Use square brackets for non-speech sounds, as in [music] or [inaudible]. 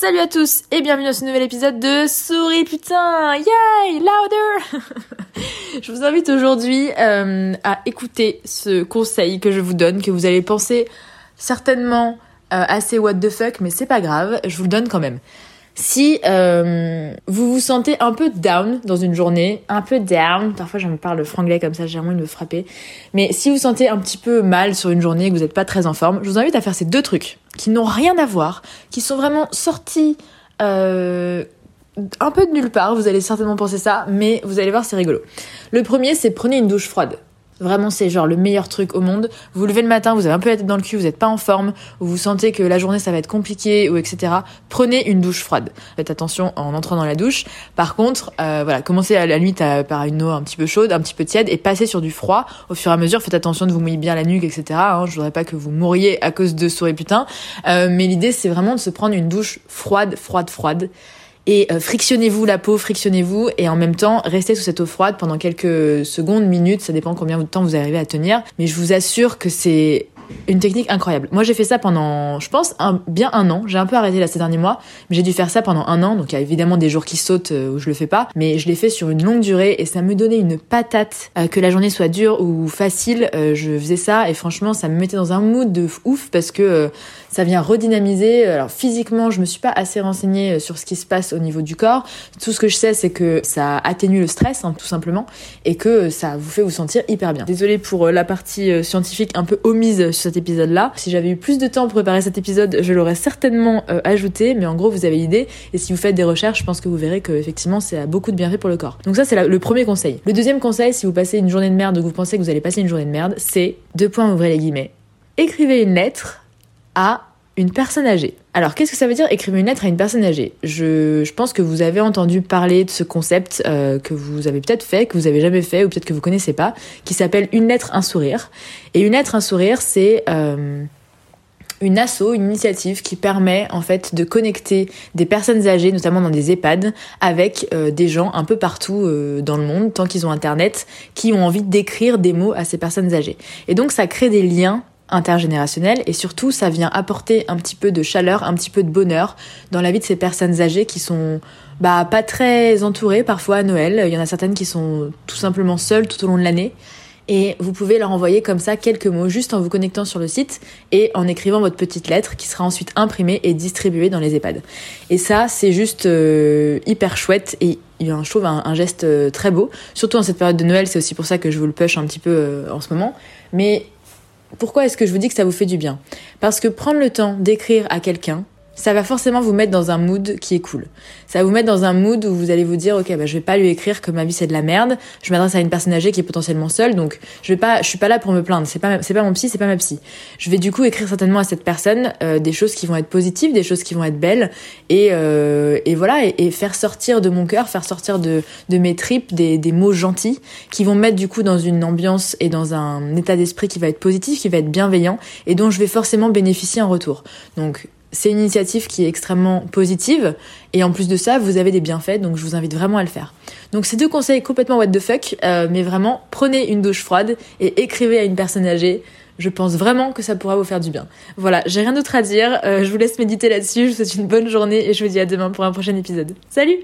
Salut à tous et bienvenue dans ce nouvel épisode de Souris putain Yay Louder [laughs] Je vous invite aujourd'hui euh, à écouter ce conseil que je vous donne, que vous allez penser certainement euh, assez what the fuck, mais c'est pas grave, je vous le donne quand même. Si euh, vous vous sentez un peu down dans une journée, un peu down, parfois je me parle franglais comme ça, j'ai envie de me frapper, mais si vous sentez un petit peu mal sur une journée et que vous n'êtes pas très en forme, je vous invite à faire ces deux trucs qui n'ont rien à voir, qui sont vraiment sortis euh, un peu de nulle part, vous allez certainement penser ça, mais vous allez voir c'est rigolo. Le premier c'est prenez une douche froide. Vraiment, c'est genre le meilleur truc au monde. Vous levez le matin, vous avez un peu la tête dans le cul, vous n'êtes pas en forme, ou vous sentez que la journée ça va être compliqué, ou etc. Prenez une douche froide. Faites attention en entrant dans la douche. Par contre, euh, voilà, commencez à la nuit par une eau un petit peu chaude, un petit peu tiède, et passez sur du froid. Au fur et à mesure, faites attention de vous mouiller bien la nuque, etc. Hein, je voudrais pas que vous mouriez à cause de souris putain. Euh, mais l'idée, c'est vraiment de se prendre une douche froide, froide, froide et euh, frictionnez-vous la peau, frictionnez-vous et en même temps restez sous cette eau froide pendant quelques secondes, minutes, ça dépend combien de temps vous arrivez à tenir. Mais je vous assure que c'est une technique incroyable. Moi, j'ai fait ça pendant, je pense, bien un an. J'ai un peu arrêté là ces derniers mois, mais j'ai dû faire ça pendant un an. Donc, il y a évidemment des jours qui sautent euh, où je le fais pas, mais je l'ai fait sur une longue durée et ça me donnait une patate. Euh, que la journée soit dure ou facile, euh, je faisais ça et franchement, ça me mettait dans un mood de ouf parce que ça vient redynamiser. Alors, physiquement, je me suis pas assez renseignée sur ce qui se passe au niveau du corps. Tout ce que je sais, c'est que ça atténue le stress, hein, tout simplement, et que ça vous fait vous sentir hyper bien. Désolée pour la partie scientifique un peu omise cet épisode-là. Si j'avais eu plus de temps pour préparer cet épisode, je l'aurais certainement euh, ajouté, mais en gros, vous avez l'idée. Et si vous faites des recherches, je pense que vous verrez que effectivement, c'est beaucoup de bienfaits pour le corps. Donc ça, c'est le premier conseil. Le deuxième conseil, si vous passez une journée de merde ou que vous pensez que vous allez passer une journée de merde, c'est deux points ouvrez les guillemets. Écrivez une lettre à une personne âgée. Alors, qu'est-ce que ça veut dire écrire une lettre à une personne âgée? Je, pense que vous avez entendu parler de ce concept euh, que vous avez peut-être fait, que vous avez jamais fait, ou peut-être que vous connaissez pas, qui s'appelle une lettre, un sourire. Et une lettre, un sourire, c'est euh, une asso, une initiative qui permet en fait de connecter des personnes âgées, notamment dans des EHPAD, avec euh, des gens un peu partout dans le monde, tant qu'ils ont Internet, qui ont envie d'écrire des mots à ces personnes âgées. Et donc ça crée des liens intergénérationnel et surtout ça vient apporter un petit peu de chaleur, un petit peu de bonheur dans la vie de ces personnes âgées qui sont bah pas très entourées parfois à Noël. Il y en a certaines qui sont tout simplement seules tout au long de l'année et vous pouvez leur envoyer comme ça quelques mots juste en vous connectant sur le site et en écrivant votre petite lettre qui sera ensuite imprimée et distribuée dans les EHPAD. Et ça, c'est juste euh, hyper chouette et je trouve un, un geste euh, très beau. Surtout en cette période de Noël, c'est aussi pour ça que je vous le push un petit peu euh, en ce moment. Mais pourquoi est-ce que je vous dis que ça vous fait du bien? Parce que prendre le temps d'écrire à quelqu'un, ça va forcément vous mettre dans un mood qui est cool. Ça va vous mettre dans un mood où vous allez vous dire, ok, bah, je vais pas lui écrire que ma vie c'est de la merde. Je m'adresse à une personne âgée qui est potentiellement seule, donc je vais pas, je suis pas là pour me plaindre. C'est pas, c'est pas mon psy, c'est pas ma psy. Je vais du coup écrire certainement à cette personne euh, des choses qui vont être positives, des choses qui vont être belles, et, euh, et voilà, et, faire sortir de mon cœur, faire sortir de, de mes tripes des, des mots gentils qui vont mettre du coup dans une ambiance et dans un état d'esprit qui va être positif, qui va être bienveillant, et dont je vais forcément bénéficier en retour. Donc c'est une initiative qui est extrêmement positive et en plus de ça, vous avez des bienfaits, donc je vous invite vraiment à le faire. Donc ces deux conseils complètement what the fuck, euh, mais vraiment prenez une douche froide et écrivez à une personne âgée. Je pense vraiment que ça pourra vous faire du bien. Voilà, j'ai rien d'autre à dire. Euh, je vous laisse méditer là-dessus. Je vous souhaite une bonne journée et je vous dis à demain pour un prochain épisode. Salut